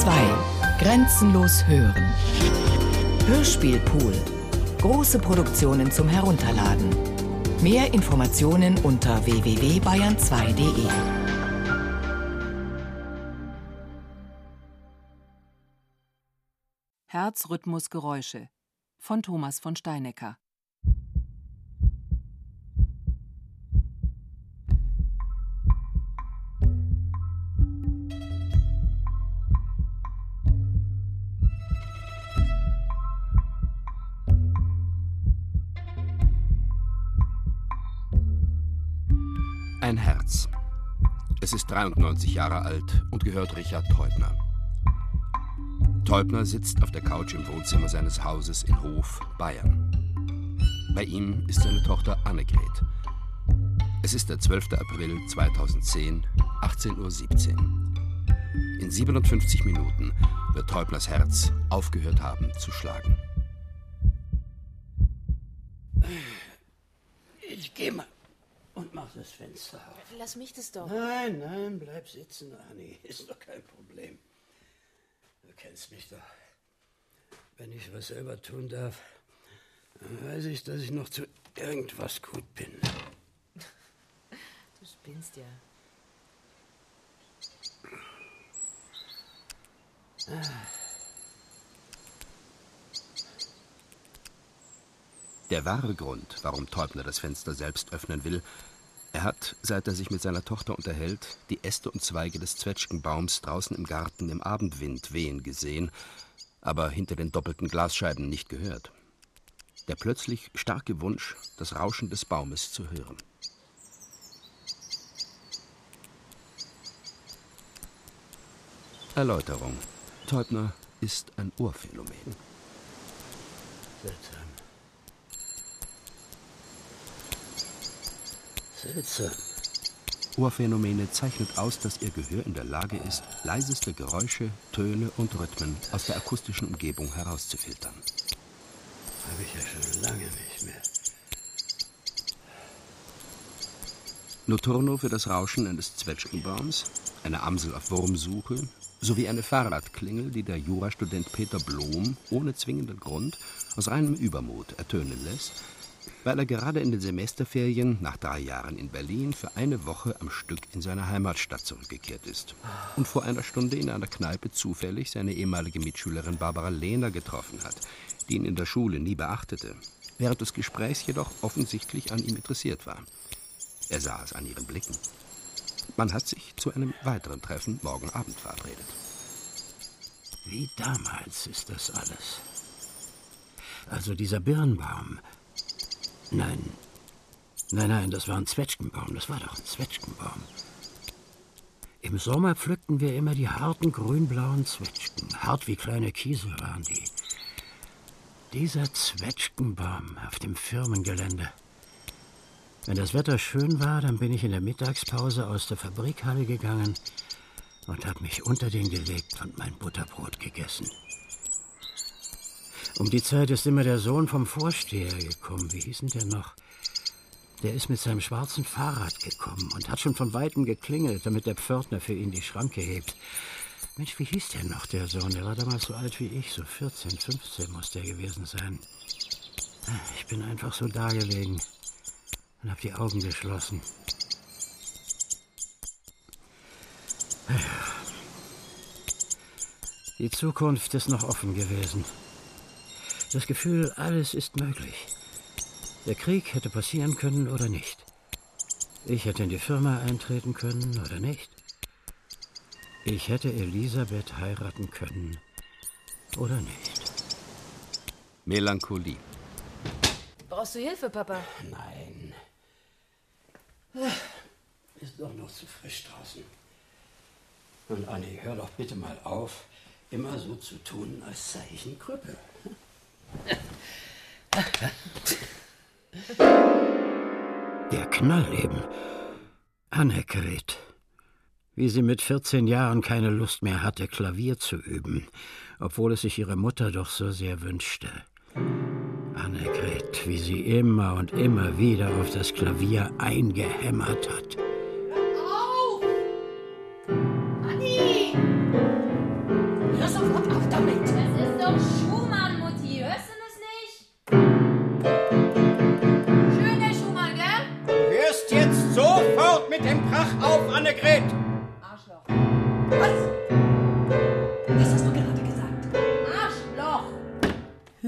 2. Grenzenlos hören. Hörspielpool. Große Produktionen zum Herunterladen. Mehr Informationen unter www.bayern2.de. Herzrhythmusgeräusche von Thomas von Steinecker Es ist 93 Jahre alt und gehört Richard Teubner. Teubner sitzt auf der Couch im Wohnzimmer seines Hauses in Hof, Bayern. Bei ihm ist seine Tochter Annegret. Es ist der 12. April 2010, 18.17 Uhr. In 57 Minuten wird Teubners Herz aufgehört haben zu schlagen. Ich geh mal und mach das Fenster auf. Lass mich das doch. Nein, nein, bleib sitzen, Anni. Ist doch kein Problem. Du kennst mich doch. Wenn ich was selber tun darf, dann weiß ich, dass ich noch zu irgendwas gut bin. Du spinnst ja. Der wahre Grund, warum Teubner das Fenster selbst öffnen will, er hat, seit er sich mit seiner Tochter unterhält, die Äste und Zweige des Zwetschgenbaums draußen im Garten im Abendwind wehen gesehen, aber hinter den doppelten Glasscheiben nicht gehört. Der plötzlich starke Wunsch, das Rauschen des Baumes zu hören. Erläuterung. Teubner ist ein Ohrphänomen. Seltsam. Seltsam. Ohrphänomene zeichnet aus, dass ihr Gehör in der Lage ist, leiseste Geräusche, Töne und Rhythmen aus der akustischen Umgebung herauszufiltern. Habe ich ja schon lange nicht mehr. Noturno für das Rauschen eines Zwetschgenbaums, eine Amsel auf Wurmsuche sowie eine Fahrradklingel, die der Jurastudent Peter Blom ohne zwingenden Grund aus reinem Übermut ertönen lässt, weil er gerade in den Semesterferien nach drei Jahren in Berlin für eine Woche am Stück in seine Heimatstadt zurückgekehrt ist und vor einer Stunde in einer Kneipe zufällig seine ehemalige Mitschülerin Barbara Lehner getroffen hat, die ihn in der Schule nie beachtete, während des Gesprächs jedoch offensichtlich an ihm interessiert war. Er sah es an ihren Blicken. Man hat sich zu einem weiteren Treffen morgen Abend verabredet. Wie damals ist das alles. Also dieser Birnbaum. Nein. Nein, nein, das war ein Zwetschgenbaum. Das war doch ein Zwetschgenbaum. Im Sommer pflückten wir immer die harten grünblauen Zwetschgen. Hart wie kleine Kiesel waren die. Dieser Zwetschgenbaum auf dem Firmengelände. Wenn das Wetter schön war, dann bin ich in der Mittagspause aus der Fabrikhalle gegangen und habe mich unter den gelegt und mein Butterbrot gegessen. Um die Zeit ist immer der Sohn vom Vorsteher gekommen. Wie hieß denn der noch? Der ist mit seinem schwarzen Fahrrad gekommen und hat schon von weitem geklingelt, damit der Pförtner für ihn die Schranke hebt. Mensch, wie hieß der noch, der Sohn? Der war damals so alt wie ich, so 14, 15 muss der gewesen sein. Ich bin einfach so dagelegen und habe die Augen geschlossen. Die Zukunft ist noch offen gewesen. Das Gefühl, alles ist möglich. Der Krieg hätte passieren können oder nicht. Ich hätte in die Firma eintreten können oder nicht. Ich hätte Elisabeth heiraten können oder nicht. Melancholie. Brauchst du Hilfe, Papa? Nein. Ist doch noch zu frisch draußen. Und Anni, hör doch bitte mal auf, immer so zu tun, als sei ich ein Krüppel. Der Knall eben. Annegret. Wie sie mit 14 Jahren keine Lust mehr hatte, Klavier zu üben, obwohl es sich ihre Mutter doch so sehr wünschte. Annegret, wie sie immer und immer wieder auf das Klavier eingehämmert hat.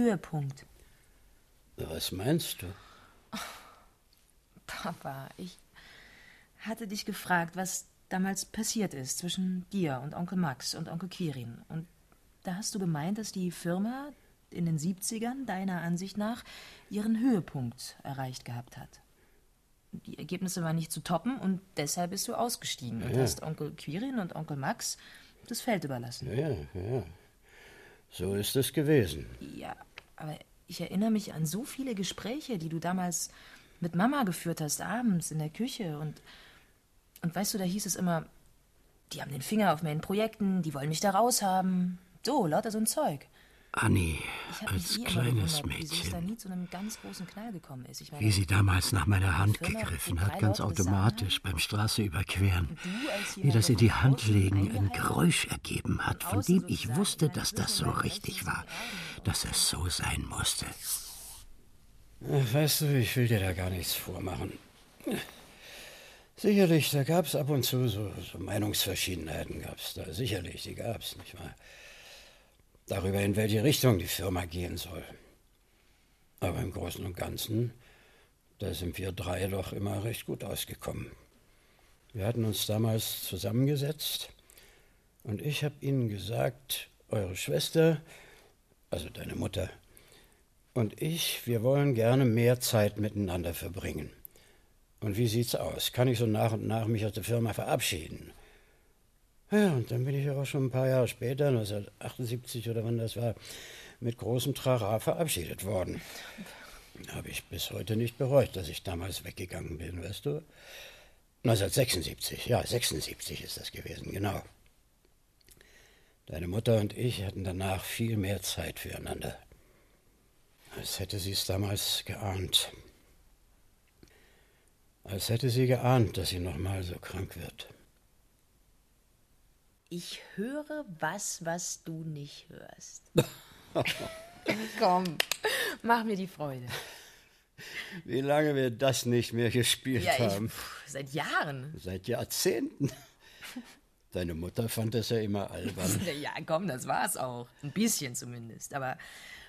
Höhepunkt. Was meinst du? Papa, ich hatte dich gefragt, was damals passiert ist zwischen dir und Onkel Max und Onkel Quirin. Und da hast du gemeint, dass die Firma in den 70ern deiner Ansicht nach ihren Höhepunkt erreicht gehabt hat. Die Ergebnisse waren nicht zu toppen und deshalb bist du ausgestiegen und Ja. hast Onkel Quirin und Onkel Max das Feld überlassen. Ja, ja. So ist es gewesen. Ja, aber ich erinnere mich an so viele Gespräche, die du damals mit Mama geführt hast, abends in der Küche. Und, und weißt du, da hieß es immer, die haben den Finger auf meinen Projekten, die wollen mich da raushaben. So, lauter so ein Zeug. Annie, mich als kleines Mädchen, wie sie damals nach meiner Hand gegriffen hat, ganz automatisch beim Straße überqueren. du als Wie das in die Hand legen ein Geräusch ergeben hat, von dem ich wusste, dass das so richtig war, dass es so sein musste. Weißt du, ich will dir da gar nichts vormachen. Sicherlich, da gab es ab und zu so, so Meinungsverschiedenheiten, gab es da. Sicherlich, die gab es, nicht wahr? Darüber, in welche Richtung die Firma gehen soll. Aber im Großen und Ganzen, da sind wir drei doch immer recht gut ausgekommen. Wir hatten uns damals zusammengesetzt und ich habe ihnen gesagt, eure Schwester, also deine Mutter, und ich, wir wollen gerne mehr Zeit miteinander verbringen. Und wie sieht's aus? Kann ich so nach und nach mich aus der Firma verabschieden? Ja, und dann bin ich aber schon ein paar Jahre später, 1978 oder wann das war, mit großem Trara verabschiedet worden. Habe ich bis heute nicht bereut, dass ich damals weggegangen bin, weißt du? 1976, ja, 76 ist das gewesen, genau. Deine Mutter und ich hatten danach viel mehr Zeit füreinander. Als hätte sie es damals geahnt. Als hätte sie geahnt, dass sie noch mal so krank wird. Ich höre was, was du nicht hörst. Komm, mach mir die Freude. Wie lange wir das nicht mehr gespielt Ja, ich, haben. pff, seit Jahren. Seit Jahrzehnten. Deine Mutter fand das ja immer albern. Ja, komm, das war's auch. Ein bisschen zumindest. Aber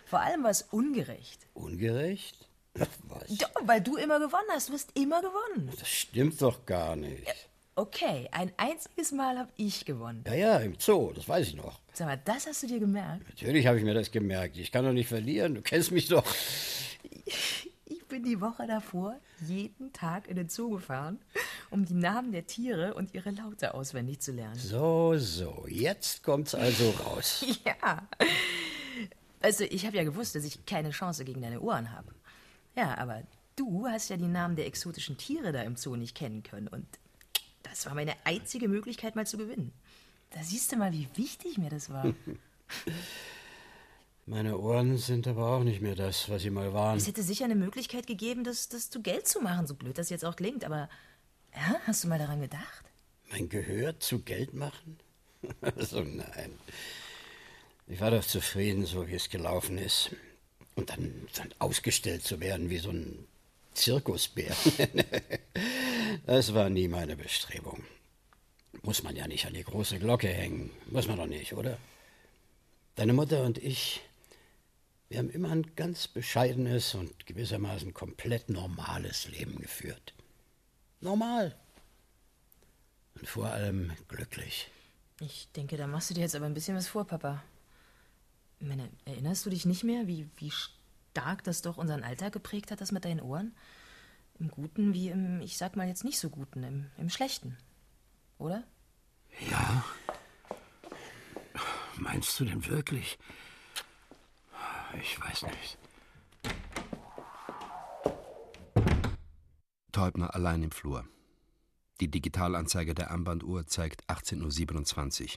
vor allem war es ungerecht. Ungerecht? Was? Doch, weil du immer gewonnen hast. Du hast immer gewonnen. Das stimmt doch gar nicht. Okay, ein einziges Mal habe ich gewonnen. Ja, ja, im Zoo, das weiß ich noch. Sag mal, das hast du dir gemerkt? Natürlich habe ich mir das gemerkt. Ich kann doch nicht verlieren. Du kennst mich doch. Ich bin die Woche davor jeden Tag in den Zoo gefahren, um die Namen der Tiere und ihre Laute auswendig zu lernen. So, so. Jetzt kommt's also raus. Ja. Also, ich habe ja gewusst, dass ich keine Chance gegen deine Ohren habe. Ja, aber du hast ja die Namen der exotischen Tiere da im Zoo nicht kennen können. Und das war meine einzige Möglichkeit, mal zu gewinnen. Da siehst du mal, wie wichtig mir das war. Meine Ohren sind aber auch nicht mehr das, was sie mal waren. Es hätte sicher eine Möglichkeit gegeben, das, das zu Geld zu machen, so blöd das jetzt auch klingt. Aber ja, hast du mal daran gedacht? Mein Gehör zu Geld machen? also nein. Ich war doch zufrieden, so wie es gelaufen ist. Und dann, dann ausgestellt zu werden wie so ein Zirkusbär. das war nie meine Bestrebung. Muss man ja nicht an die große Glocke hängen. Muss man doch nicht, oder? Deine Mutter und ich, wir haben immer ein ganz bescheidenes und gewissermaßen komplett normales Leben geführt. Normal. Und vor allem glücklich. Ich denke, da machst du dir jetzt aber ein bisschen was vor, Papa. Meine, erinnerst du dich nicht mehr, wie, wie stark das doch unseren Alltag geprägt hat, das mit deinen Ohren? Im Guten wie im, ich sag mal jetzt nicht so Guten, im, im Schlechten. Oder? Ja? Meinst du denn wirklich? Ich weiß nicht. Teubner allein im Flur. Die Digitalanzeige der Armbanduhr zeigt 18.27 Uhr.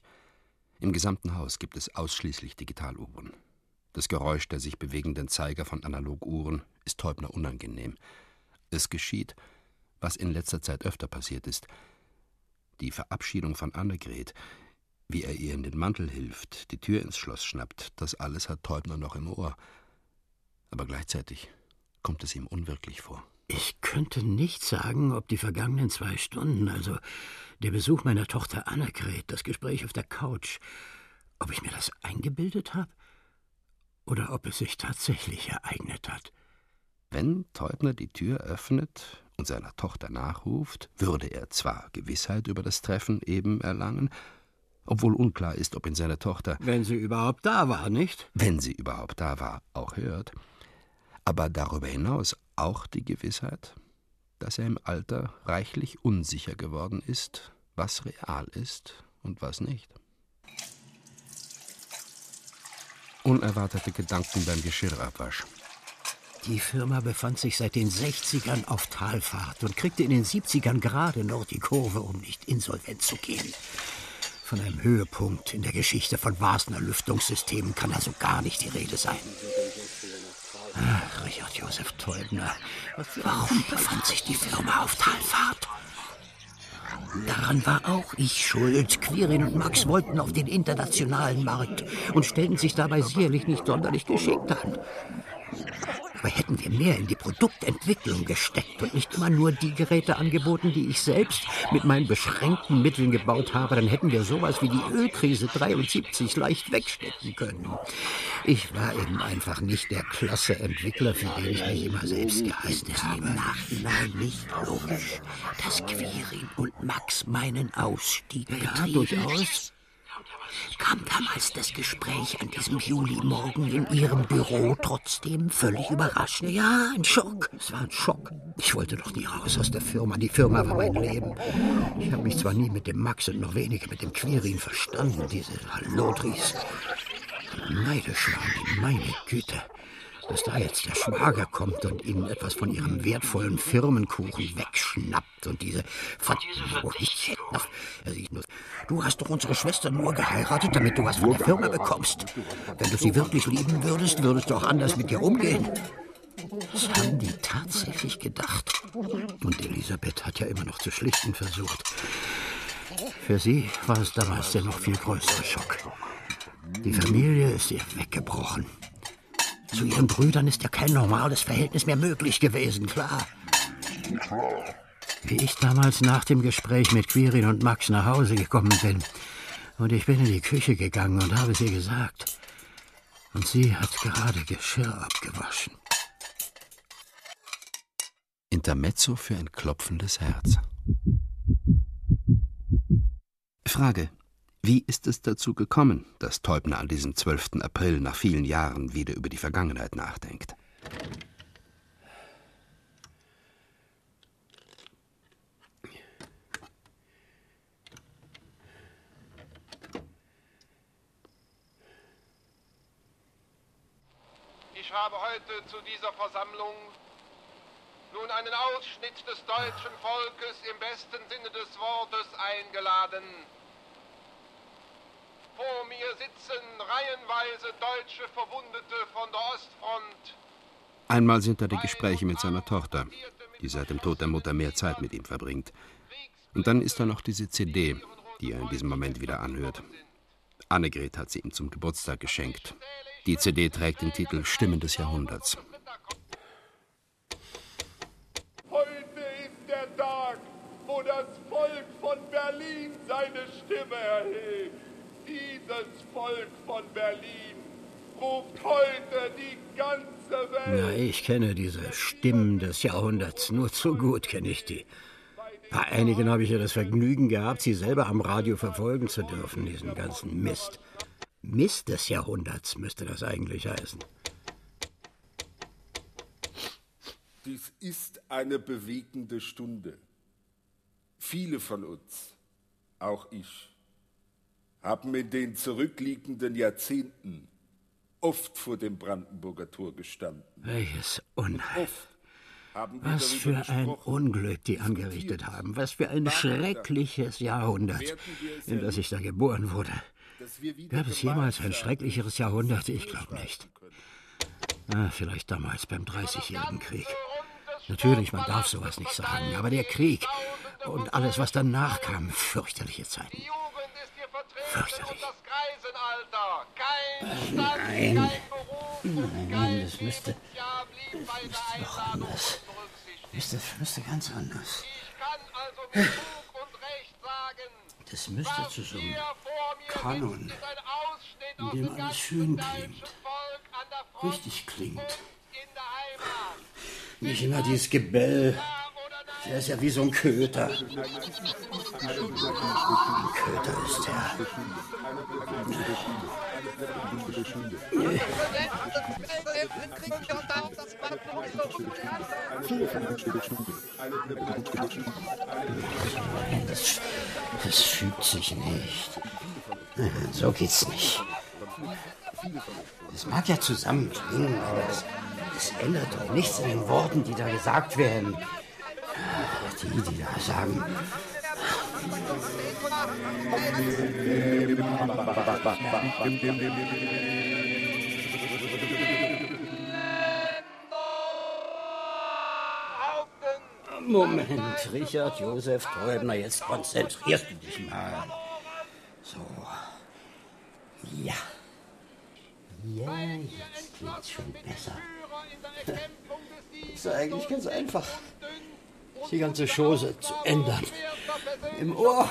Im gesamten Haus gibt es ausschließlich Digitaluhren. Das Geräusch der sich bewegenden Zeiger von Analoguhren ist Teubner unangenehm. Es geschieht, was in letzter Zeit öfter passiert ist. Die Verabschiedung von Annegret, wie er ihr in den Mantel hilft, die Tür ins Schloss schnappt, das alles hat Teubner noch im Ohr. Aber gleichzeitig kommt es ihm unwirklich vor. Ich könnte nicht sagen, ob die vergangenen zwei Stunden, also der Besuch meiner Tochter Annegret, das Gespräch auf der Couch, ob ich mir das eingebildet habe oder ob es sich tatsächlich ereignet hat. Wenn Teubner die Tür öffnet und seiner Tochter nachruft, würde er zwar Gewissheit über das Treffen eben erlangen, obwohl unklar ist, ob ihn seine Tochter, wenn sie überhaupt da war, nicht? Wenn sie überhaupt da war, auch hört, aber darüber hinaus auch die Gewissheit, dass er im Alter reichlich unsicher geworden ist, was real ist und was nicht. Unerwartete Gedanken beim Geschirrabwasch. Die Firma befand sich seit den 60ern auf Talfahrt und kriegte in den 70ern gerade noch die Kurve, um nicht insolvent zu gehen. Von einem Höhepunkt in der Geschichte von Wasner Lüftungssystemen kann also gar nicht die Rede sein. Ach, Richard Josef Teubner, warum befand sich die Firma auf Talfahrt? Daran war auch ich schuld. Quirin und Max wollten auf den internationalen Markt und stellten sich dabei sicherlich nicht sonderlich geschickt an. Aber hätten wir mehr in die Produktentwicklung gesteckt und nicht immer nur die Geräte angeboten, die ich selbst mit meinen beschränkten Mitteln gebaut habe, dann hätten wir sowas wie die Ölkrise 73 leicht wegstecken können. Ich war eben einfach nicht der klasse Entwickler, für den ich mich immer selbst gehalten habe. Im Nachhinein nicht logisch, dass Quirin und Max meinen Ausstieg ja, durchaus kam damals das Gespräch an diesem Julimorgen in Ihrem Büro trotzdem völlig überraschend. Ja, ein Schock. Es war ein Schock. Ich wollte doch nie raus aus der Firma. Die Firma war mein Leben. Ich habe mich zwar nie mit dem Max und noch weniger mit dem Quirin verstanden, diese Hallodris. Neidisch waren die, meine Güte dass da jetzt der Schwager kommt und ihnen etwas von ihrem wertvollen Firmenkuchen wegschnappt und diese Du hast doch unsere Schwester nur geheiratet, damit du was von der Firma bekommst. Wenn du sie wirklich lieben würdest, würdest du auch anders mit ihr umgehen. Das haben die tatsächlich gedacht. Und Elisabeth hat ja immer noch zu schlichten versucht. Für sie war es damals der noch viel größere Schock. Die Familie ist ihr weggebrochen. Zu ihren Brüdern ist ja kein normales Verhältnis mehr möglich gewesen, klar. Wie ich damals nach dem Gespräch mit Quirin und Max nach Hause gekommen bin. Und ich bin in die Küche gegangen und habe sie gesagt. Und sie hat gerade Geschirr abgewaschen. Intermezzo für ein klopfendes Herz. Frage. Wie ist es dazu gekommen, dass Teubner an diesem 12. April nach vielen Jahren wieder über die Vergangenheit nachdenkt? Ich habe heute zu dieser Versammlung nun einen Ausschnitt des deutschen Volkes im besten Sinne des Wortes eingeladen vor mir sitzen reihenweise deutsche Verwundete von der Ostfront. Einmal sind da die Gespräche mit seiner Tochter, die seit dem Tod der Mutter mehr Zeit mit ihm verbringt. Und dann ist da noch diese CD, die er in diesem Moment wieder anhört. Annegret hat sie ihm zum Geburtstag geschenkt. Die CD trägt den Titel Stimmen des Jahrhunderts. Heute ist der Tag, wo das Volk von Berlin seine Stimme erhebt. Dieses Volk von Berlin ruft heute die ganze Welt. Na, ich kenne diese Stimmen des Jahrhunderts. Nur zu gut kenne ich die. Bei einigen habe ich ja das Vergnügen gehabt, sie selber am Radio verfolgen zu dürfen, diesen ganzen Mist. Mist des Jahrhunderts müsste das eigentlich heißen. Dies ist eine bewegende Stunde. Viele von uns, auch ich, haben in den zurückliegenden Jahrzehnten oft vor dem Brandenburger Tor gestanden. Welches Unheil. Was für ein Unglück die angerichtet haben. Was für ein schreckliches Jahrhundert, in das ich da geboren wurde. Gab es jemals ein schrecklicheres Jahrhundert? Ich glaube nicht. Ah, vielleicht damals beim Dreißigjährigen Krieg. Natürlich, man darf sowas nicht sagen, aber der Krieg und alles, was danach kam, fürchterliche Zeiten. Fürchterlich. Nein. Nein, das müsste. Das müsste doch anders. Das müsste ganz anders. Also sagen, Das müsste zu so einem hier vor mir Kanon, ist ein Ausschnitt in dem alles ganzen schön deutschen klingt. Volk an der Front Richtig klingt. Nicht immer dieses Gebell. Der ist ja wie so ein Köter. Ein Köter ist der. Das, das fügt sich nicht. So geht's nicht. Es mag ja zusammenklingen, aber das ändert doch nichts an den Worten, die da gesagt werden. Die, die da sagen, Moment, Richard Josef Träubner, jetzt konzentrierst du dich mal. So. Ja. Ja, jetzt geht's schon besser. Ist eigentlich ganz einfach, die ganze Chose zu ändern. Im Ohr.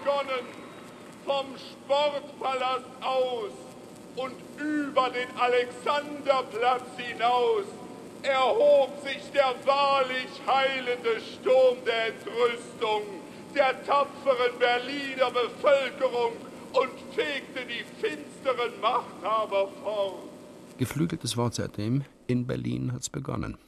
Begonnen. Vom Sportpalast aus und über den Alexanderplatz hinaus erhob sich der wahrlich heilende Sturm der Entrüstung der tapferen Berliner Bevölkerung und fegte die finsteren Machthaber fort. Geflügeltes Wort seitdem, in Berlin hat's begonnen.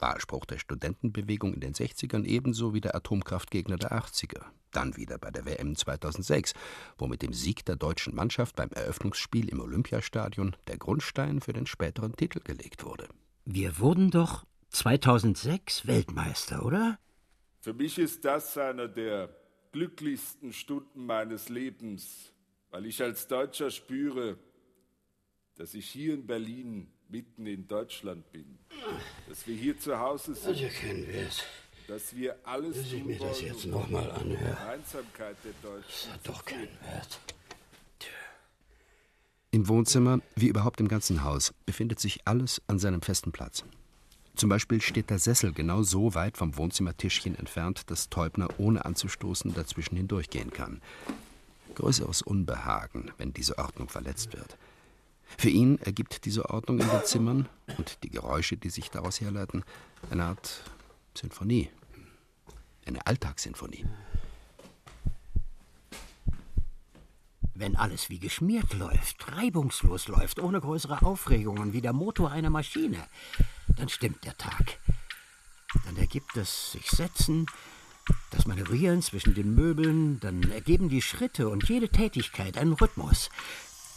Wahlspruch der Studentenbewegung in den 60ern ebenso wie der Atomkraftgegner der 80er. Dann wieder bei der WM 2006, wo mit dem Sieg der deutschen Mannschaft beim Eröffnungsspiel im Olympiastadion der Grundstein für den späteren Titel gelegt wurde. Wir wurden doch 2006 Weltmeister, oder? Für mich ist das eine der glücklichsten Stunden meines Lebens, weil ich als Deutscher spüre, dass ich hier in Berlin mitten in Deutschland bin, dass wir hier zu Hause sind, Also kennen wir es. dass wir alles Dass ich mir das jetzt noch mal die anhöre. Gemeinsamkeit der Deutschen. Hat doch keinen Wert. Im Wohnzimmer, wie überhaupt im ganzen Haus, befindet sich alles an seinem festen Platz. Zum Beispiel steht der Sessel genau so weit vom Wohnzimmertischchen entfernt, dass Teubner ohne anzustoßen dazwischen hindurchgehen kann. Größeres Unbehagen, wenn diese Ordnung verletzt wird. Für ihn ergibt diese Ordnung in den Zimmern und die Geräusche, die sich daraus herleiten, eine Art Sinfonie. Eine Alltagssinfonie. Wenn alles wie geschmiert läuft, reibungslos läuft, ohne größere Aufregungen, wie der Motor einer Maschine, dann stimmt der Tag. Dann ergibt es sich Setzen, das Manövrieren zwischen den Möbeln, dann ergeben die Schritte und jede Tätigkeit einen Rhythmus.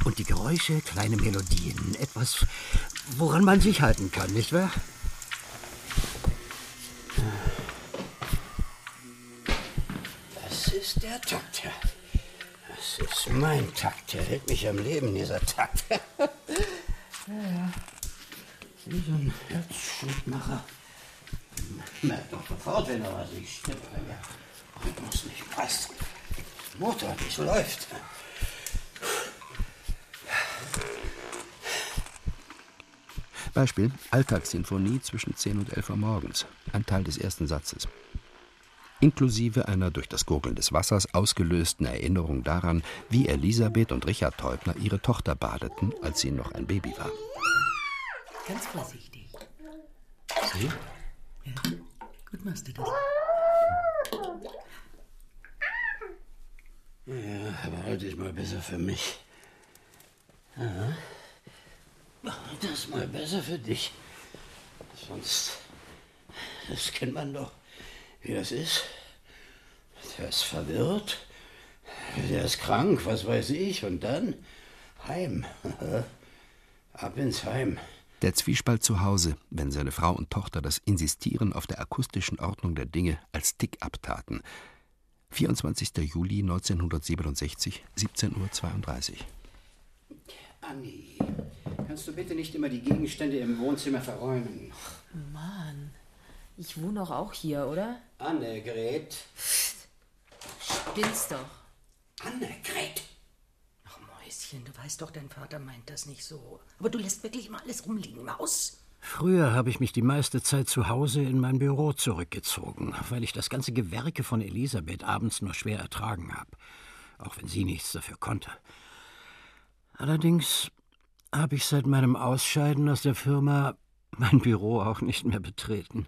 Und die Geräusche kleine Melodien, etwas, woran man sich halten kann, nicht wahr? Das ist der Takt. Das ist mein Takt. Der hält mich am Leben, dieser Takt. ja, ja. Wie so ein Herzschrittmacher. Merkt doch sofort, wenn er was nicht stimmt, wenn der Rhythmus nicht passt. Motor nicht läuft. Beispiel Alltagssinfonie zwischen 10 und 11 Uhr morgens, ein Teil des ersten Satzes. Inklusive einer durch das Gurgeln des Wassers ausgelösten Erinnerung daran, wie Elisabeth und Richard Teubner ihre Tochter badeten, als sie noch ein Baby war. Ganz vorsichtig. Sie? Ja, gut machst du das. Ja, aber heute ist mal besser für mich. Ja. Das ist mal besser für dich. Sonst, das kennt man doch, wie das ist. Der ist verwirrt, Der ist krank, was weiß ich. Und dann heim. Ab ins Heim. Der Zwiespalt zu Hause, wenn seine Frau und Tochter das Insistieren auf der akustischen Ordnung der Dinge als Tick abtaten. 24. Juli 1967, 17.32 Uhr. Anni, kannst du bitte nicht immer die Gegenstände im Wohnzimmer verräumen? Mann, ich wohne doch auch hier, oder? Annegret. Spinnst doch. Annegret. Ach, Mäuschen, du weißt doch, dein Vater meint das nicht so. Aber du lässt wirklich immer alles rumliegen, Maus. Früher habe ich mich die meiste Zeit zu Hause in mein Büro zurückgezogen, weil ich das ganze Gewerke von Elisabeth abends nur schwer ertragen habe, auch wenn sie nichts dafür konnte. Allerdings habe ich seit meinem Ausscheiden aus der Firma mein Büro auch nicht mehr betreten.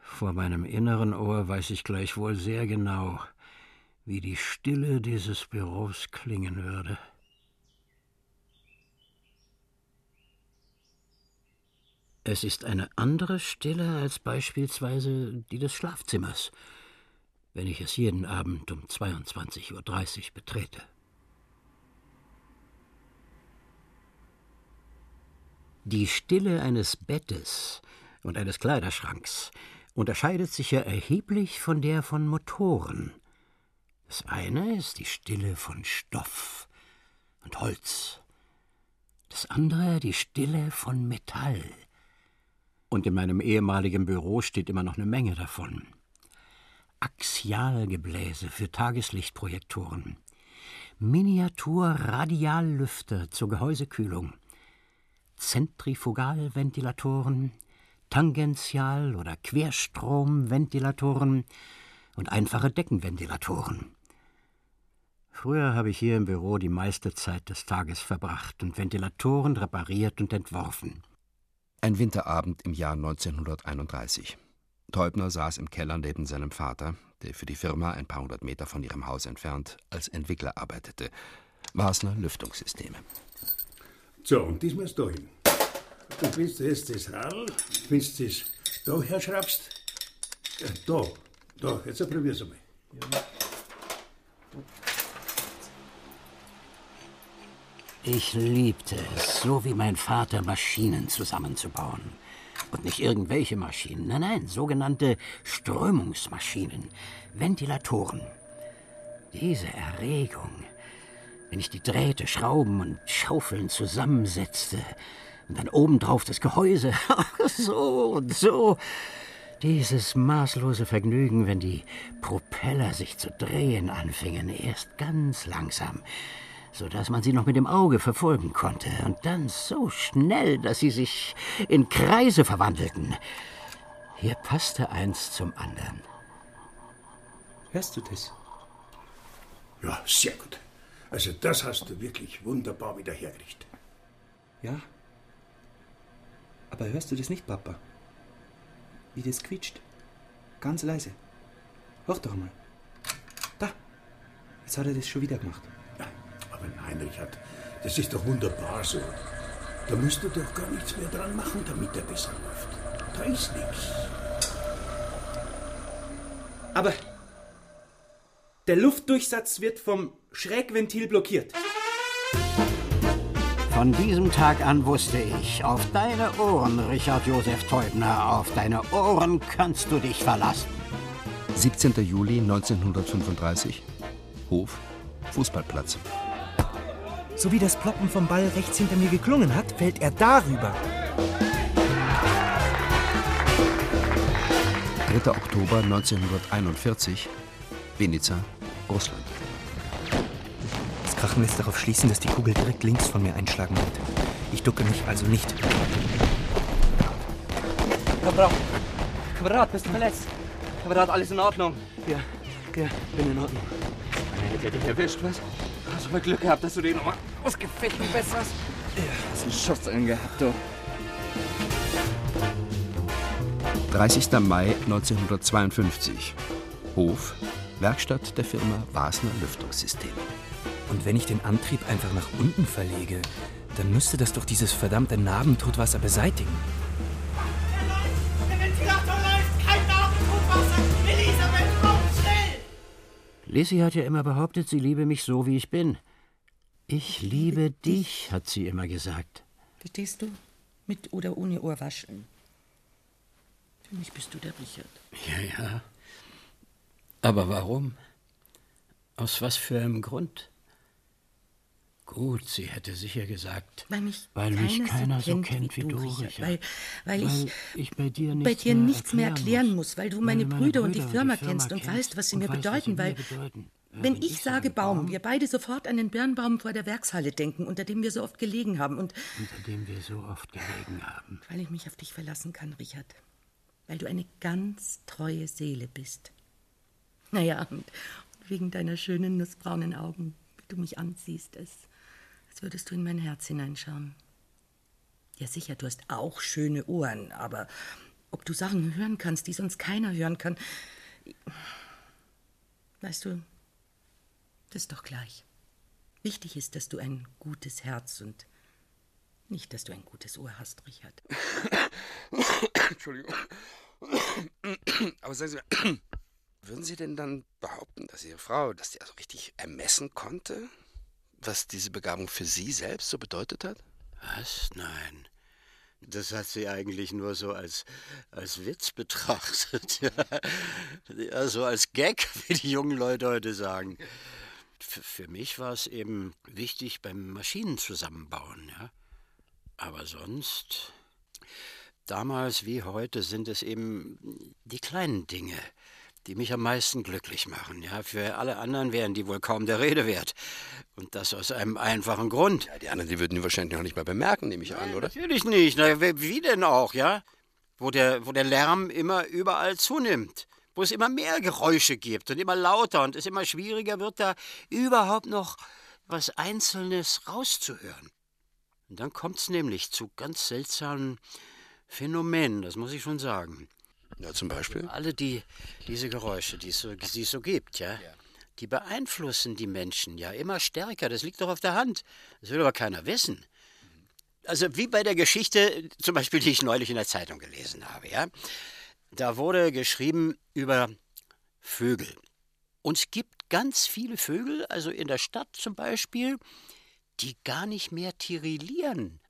Vor meinem inneren Ohr weiß ich gleichwohl sehr genau, wie die Stille dieses Büros klingen würde. Es ist eine andere Stille als beispielsweise die des Schlafzimmers, wenn ich es jeden Abend um 22.30 Uhr betrete. Die Stille eines Bettes und eines Kleiderschranks unterscheidet sich ja erheblich von der von Motoren. Das eine ist die Stille von Stoff und Holz, das andere die Stille von Metall und in meinem ehemaligen Büro steht immer noch eine Menge davon. Axialgebläse für Tageslichtprojektoren, Miniatur-Radiallüfter zur Gehäusekühlung, Zentrifugalventilatoren, Tangential- oder Querstromventilatoren und einfache Deckenventilatoren. Früher habe ich hier im Büro die meiste Zeit des Tages verbracht und Ventilatoren repariert und entworfen. Ein Winterabend im Jahr 1931. Teubner saß im Keller neben seinem Vater, der für die Firma ein paar hundert Meter von ihrem Haus entfernt als Entwickler arbeitete. Wasner Lüftungssysteme. So, und das musst du hin. Du willst jetzt das Radl, wenn du das da herschraubst, ja, da, da, jetzt probier's einmal. Ich liebte es, so wie mein Vater Maschinen zusammenzubauen. Und nicht irgendwelche Maschinen, nein, nein, sogenannte Strömungsmaschinen, Ventilatoren. Diese Erregung, wenn ich die Drähte, Schrauben und Schaufeln zusammensetzte und dann obendrauf das Gehäuse, so und so. Dieses maßlose Vergnügen, wenn die Propeller sich zu drehen anfingen, erst ganz langsam, so dass man sie noch mit dem Auge verfolgen konnte, und dann so schnell, dass sie sich in Kreise verwandelten. Hier passte eins zum anderen. Hörst du das? Ja, sehr gut. Also das hast du wirklich wunderbar wieder hergerichtet. Ja. Aber hörst du das nicht, Papa? Wie das quietscht. Ganz leise. Hör doch mal. Da. Jetzt hat er das schon wieder gemacht. Aber nein, Richard, das ist doch wunderbar so. Da müsst ihr doch gar nichts mehr dran machen, damit er besser läuft. Da ist nichts. Aber der Luftdurchsatz wird vom Schrägventil blockiert. Von diesem Tag an wusste ich, auf deine Ohren, Richard Josef Teubner, auf deine Ohren kannst du dich verlassen. 17. Juli 1935. Hof, Fußballplatz. So wie das Ploppen vom Ball rechts hinter mir geklungen hat, fällt er darüber. 3. Oktober 1941. Vinica, Russland. Krachen lässt darauf schließen, dass die Kugel direkt links von mir einschlagen wird. Ich ducke mich also nicht. Kamerad, Kamerad, bist du verletzt? Kamerad, alles in Ordnung? Ja, ja, bin in Ordnung. Einer hätte dich erwischt, was? Hast du Glück gehabt, dass du den nochmal aus Gefechten besserst? Ja, hast einen Schuss drin gehabt, du. 30. Mai 1952. Hof, Werkstatt der Firma Wasner Lüftungssysteme. Und wenn ich den Antrieb einfach nach unten verlege, dann müsste das doch dieses verdammte Narbentotwasser beseitigen. Der Ventilator läuft! Kein Narbentotwasser! Elisabeth, komm, schnell! Lissy hat ja immer behauptet, sie liebe mich so, wie ich bin. Ich liebe dich, hat sie immer gesagt. Verstehst du? Mit oder ohne Ohrwascheln. Für mich bist du der Richard. Ja, ja. Aber warum? Aus was für einem Grund? Gut, sie hätte sicher gesagt, Weil mich weil mich keiner keiner so so kennt kennt wie du, Richard. Richard. Weil- weil ich ich bei dir nichts, bei dir mehr, nichts mehr erklären erklären muss, weil du weil meine meine Brüder und die Brüder Firma kennst und weißt, was sie mir weißt, bedeuten, weil mir bedeuten. Ja, wenn ich sage Baum, wir beide sofort an den Birnbaum vor der Werkshalle denken, unter dem wir so oft gelegen haben und unter dem wir so oft gelegen haben. weil ich mich auf dich verlassen kann, Richard. Weil du eine ganz treue Seele bist. Naja, und wegen deiner schönen nussbraunen Augen, wie du mich ansiehst, es, als würdest du in mein Herz hineinschauen. Ja, sicher, du hast auch schöne Ohren, aber ob du Sachen hören kannst, die sonst keiner hören kann, weißt du, das ist doch gleich. Wichtig ist, dass du ein gutes Herz und nicht, dass du ein gutes Ohr hast, Richard. Entschuldigung. Aber sagen Sie würden Sie denn dann behaupten, dass Ihre Frau, dass die also richtig ermessen konnte, was diese Begabung für Sie selbst so bedeutet hat? Was? Nein. Das hat sie eigentlich nur so als, als Witz betrachtet. so als Gag, wie die jungen Leute heute sagen. Für, für mich war es eben wichtig beim Maschinen zusammenbauen, ja. Aber sonst, damals wie heute, sind es eben die kleinen Dinge, die mich am meisten glücklich machen. Ja, für alle anderen wären die wohl kaum der Rede wert. Und das aus einem einfachen Grund. Ja, die anderen, die würden die wahrscheinlich noch nicht mal bemerken, nehme ich an, oder? Natürlich nicht. Na, wie wie denn auch, ja? Wo der, wo der Lärm immer überall zunimmt. Wo es immer mehr Geräusche gibt und immer lauter und es immer schwieriger wird, da überhaupt noch was Einzelnes rauszuhören. Und dann kommt es nämlich zu ganz seltsamen Phänomenen, das muss ich schon sagen. Ja, zum Beispiel? Alle die, diese Geräusche, die es, so, die es so gibt, ja, die beeinflussen die Menschen ja immer stärker. Das liegt doch auf der Hand. Das will aber keiner wissen. Also wie bei der Geschichte, zum Beispiel, die ich neulich in der Zeitung gelesen habe, ja. Da wurde geschrieben über Vögel. Und es gibt ganz viele Vögel, also in der Stadt zum Beispiel, die gar nicht mehr tirillieren,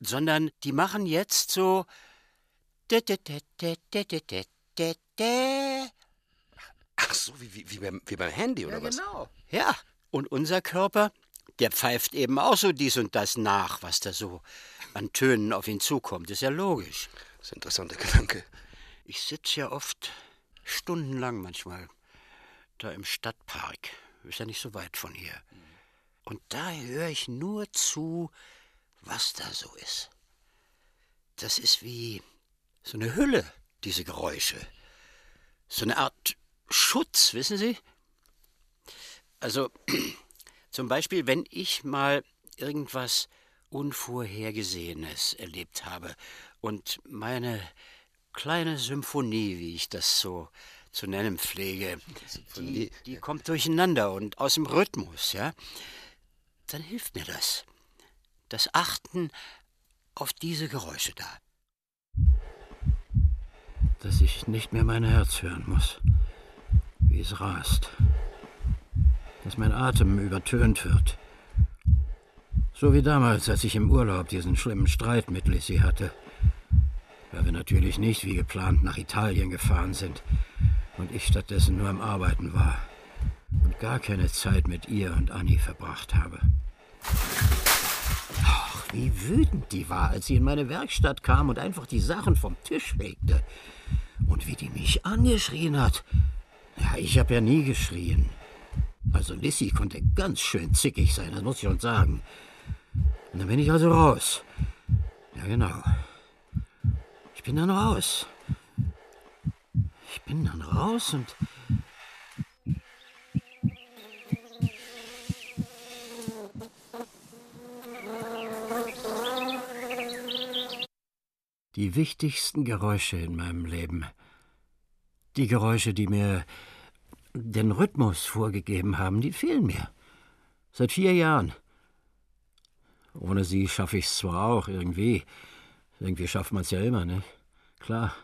sondern die machen jetzt so Ach so, wie, wie, wie, beim, wie beim Handy, oder Ja, was? genau. Ja, und unser Körper, der pfeift eben auch so dies und das nach, was da so an Tönen auf ihn zukommt. Ist ja logisch. Das ist ein interessanter Gedanke. Ich sitze ja oft stundenlang manchmal da im Stadtpark. Ist ja nicht so weit von hier. Und da höre ich nur zu, was da so ist. Das ist wie so eine Hülle, diese Geräusche. So eine Art Schutz, wissen Sie? Also, zum Beispiel, wenn ich mal irgendwas Unvorhergesehenes erlebt habe und meine kleine Symphonie, wie ich das so zu nennen pflege, die, die kommt durcheinander und aus dem Rhythmus, ja, dann hilft mir das. Das Achten auf diese Geräusche da. Dass ich nicht mehr mein Herz hören muss, wie es rast. Dass mein Atem übertönt wird. So wie damals, als ich im Urlaub diesen schlimmen Streit mit Lissy hatte. Weil wir natürlich nicht wie geplant nach Italien gefahren sind und ich stattdessen nur am Arbeiten war und gar keine Zeit mit ihr und Annie verbracht habe. Ach, wie wütend die war, als sie in meine Werkstatt kam und einfach die Sachen vom Tisch fegte. Und wie die mich angeschrien hat. Ja, ich habe ja nie geschrien. Also Lissy konnte ganz schön zickig sein, das muss ich schon sagen. Und dann bin ich also raus. Ja, genau. Ich bin dann raus. Ich bin dann raus und. Die wichtigsten Geräusche in meinem Leben. Die Geräusche, die mir den Rhythmus vorgegeben haben, die fehlen mir. Seit vier Jahren. Ohne sie schaffe ich es zwar auch irgendwie. Irgendwie schafft man es ja immer, nicht? Klar.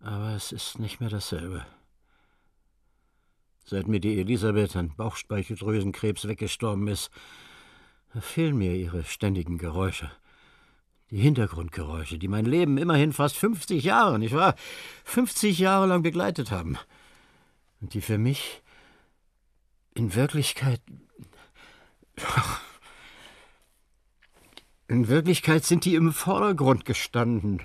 Aber es ist nicht mehr dasselbe. Seit mir die Elisabeth an Bauchspeicheldrüsenkrebs weggestorben ist, fehlen mir ihre ständigen Geräusche. Die Hintergrundgeräusche, die mein Leben immerhin fast 50 Jahre, nicht wahr? 50 Jahre lang begleitet haben. Und die für mich in Wirklichkeit. In Wirklichkeit sind die im Vordergrund gestanden.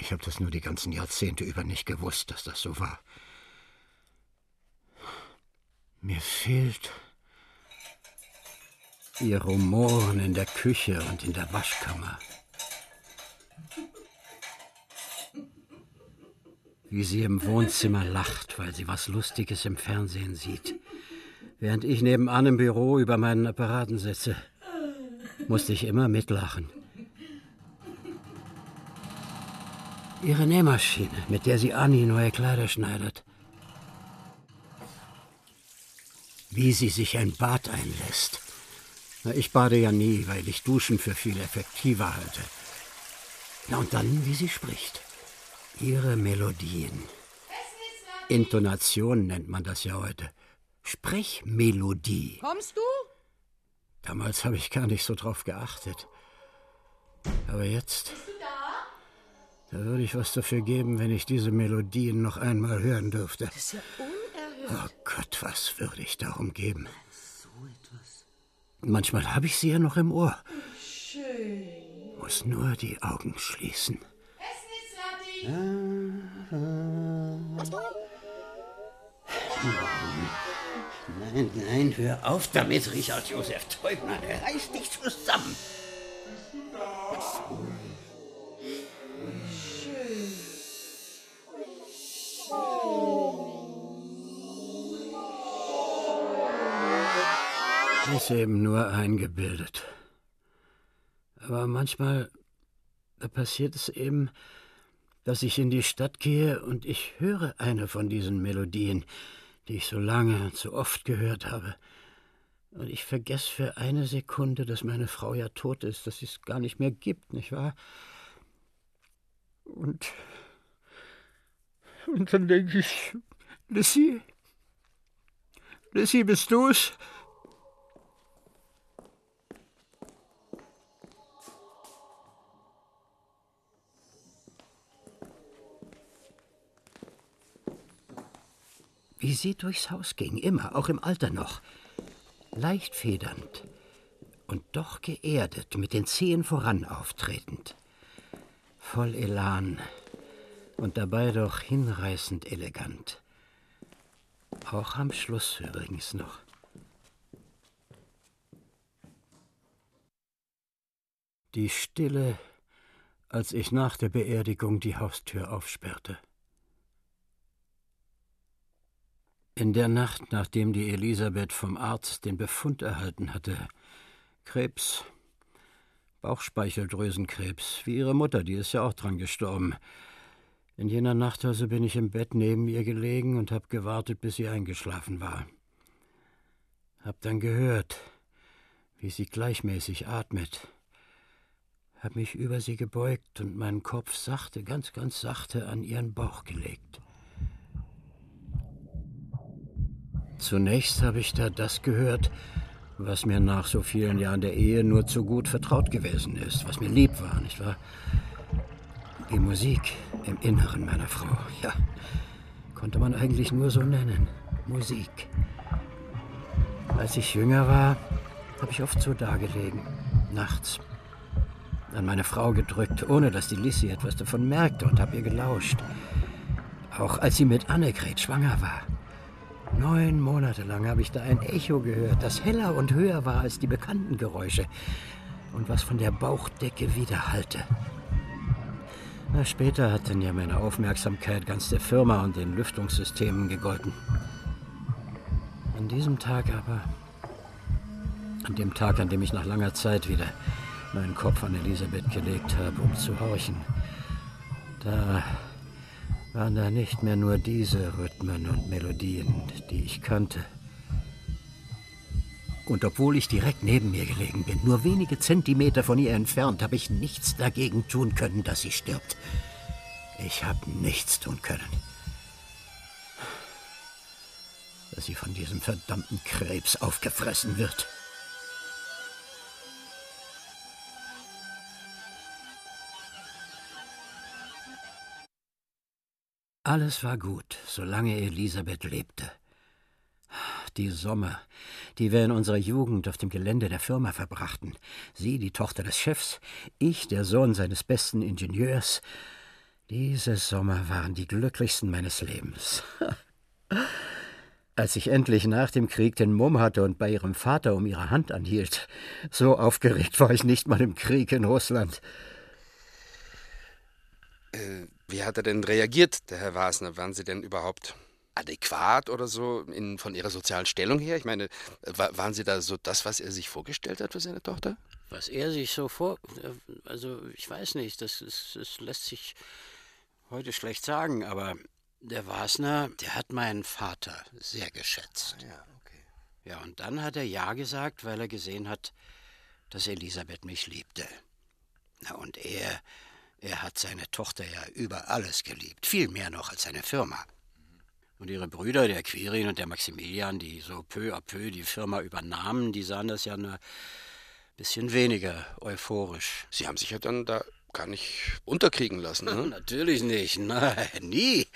Ich habe das nur die ganzen Jahrzehnte über nicht gewusst, dass das so war. Mir fehlt ihr Rumoren in der Küche und in der Waschkammer. Wie sie im Wohnzimmer lacht, weil sie was Lustiges im Fernsehen sieht. Während ich nebenan im Büro über meinen Apparaten sitze, musste ich immer mitlachen. Ihre Nähmaschine, mit der sie Annie neue Kleider schneidet. Wie sie sich ein Bad einlässt. Na, ich bade ja nie, weil ich Duschen für viel effektiver halte. Na und dann, wie sie spricht. Ihre Melodien. Intonation nennt man das ja heute. Sprechmelodie. Kommst du? Damals habe ich gar nicht so drauf geachtet. Aber jetzt. Bist du da? Da würde ich was dafür geben, wenn ich diese Melodien noch einmal hören dürfte. Das ist ja unerhört. Oh Gott, was würde ich darum geben? Manchmal habe ich sie ja noch im Ohr. Schön. Muss nur die Augen schließen. Essen ist fertig. Nein, nein, hör auf damit, Richard Josef Teubner. Reiß dich zusammen. Ist eben nur eingebildet. Aber manchmal passiert es eben, dass ich in die Stadt gehe und ich höre eine von diesen Melodien, die ich so lange und so oft gehört habe. Und ich vergesse für eine Sekunde, dass meine Frau ja tot ist, dass sie es gar nicht mehr gibt, nicht wahr? Und, und dann denke ich, Lissy, Lissy, bist du's? Wie sie durchs Haus ging, immer, auch im Alter noch. Leicht federnd und doch geerdet, mit den Zehen voran auftretend. Voll Elan und dabei doch hinreißend elegant. Auch am Schluss übrigens noch. Die Stille, als ich nach der Beerdigung die Haustür aufsperrte. In der Nacht, nachdem die Elisabeth vom Arzt den Befund erhalten hatte, Krebs, Bauchspeicheldrüsenkrebs, wie ihre Mutter, die ist ja auch dran gestorben. In jener Nacht also bin ich im Bett neben ihr gelegen und hab gewartet, bis sie eingeschlafen war. Hab dann gehört, wie sie gleichmäßig atmet. Hab mich über sie gebeugt und meinen Kopf sachte, ganz, ganz sachte an ihren Bauch gelegt. Zunächst habe ich da das gehört, was mir nach so vielen Jahren der Ehe nur zu gut vertraut gewesen ist, was mir lieb war, nicht wahr? Die Musik im Inneren meiner Frau, ja, konnte man eigentlich nur so nennen. Musik. Als ich jünger war, habe ich oft so dagelegen, nachts, an meine Frau gedrückt, ohne dass die Lissy etwas davon merkte und habe ihr gelauscht. Auch als sie mit Annegret schwanger war. Neun Monate lang habe ich da ein Echo gehört, das heller und höher war als die bekannten Geräusche und was von der Bauchdecke widerhallte. Na, später hat dann ja meine Aufmerksamkeit ganz der Firma und den Lüftungssystemen gegolten. An diesem Tag aber, an dem Tag, an dem ich nach langer Zeit wieder meinen Kopf an Elisabeth gelegt habe, um zu horchen, da waren da nicht mehr nur diese Rhythmen und Melodien, die ich kannte. Und obwohl ich direkt neben mir gelegen bin, nur wenige Zentimeter von ihr entfernt, habe ich nichts dagegen tun können, dass sie stirbt. Ich habe nichts tun können. dass sie von diesem verdammten Krebs aufgefressen wird. Alles war gut, solange Elisabeth lebte. Die Sommer, die wir in unserer Jugend auf dem Gelände der Firma verbrachten. Sie, die Tochter des Chefs, ich, der Sohn seines besten Ingenieurs. Diese Sommer waren die glücklichsten meines Lebens. Als ich endlich nach dem Krieg den Mumm hatte und bei ihrem Vater um ihre Hand anhielt, so aufgeregt war ich nicht mal im Krieg in Russland. Äh, wie hat er denn reagiert, der Herr Wasner? Waren Sie denn überhaupt adäquat oder so in, von Ihrer sozialen Stellung her? Ich meine, wa- waren Sie da so das, was er sich vorgestellt hat für seine Tochter? Was er sich so vor. Also, ich weiß nicht, das, ist, das lässt sich heute schlecht sagen, aber der Wasner, der hat meinen Vater sehr geschätzt. Ja, okay. Ja, und dann hat er Ja gesagt, weil er gesehen hat, dass Elisabeth mich liebte. Na, und er, er hat seine Tochter ja über alles geliebt, viel mehr noch als seine Firma. Und ihre Brüder, der Quirin und der Maximilian, die so peu à peu die Firma übernahmen, die sahen das ja ein bisschen weniger euphorisch. Sie haben sich ja dann da gar nicht unterkriegen lassen, ne? Natürlich nicht, nein, nie.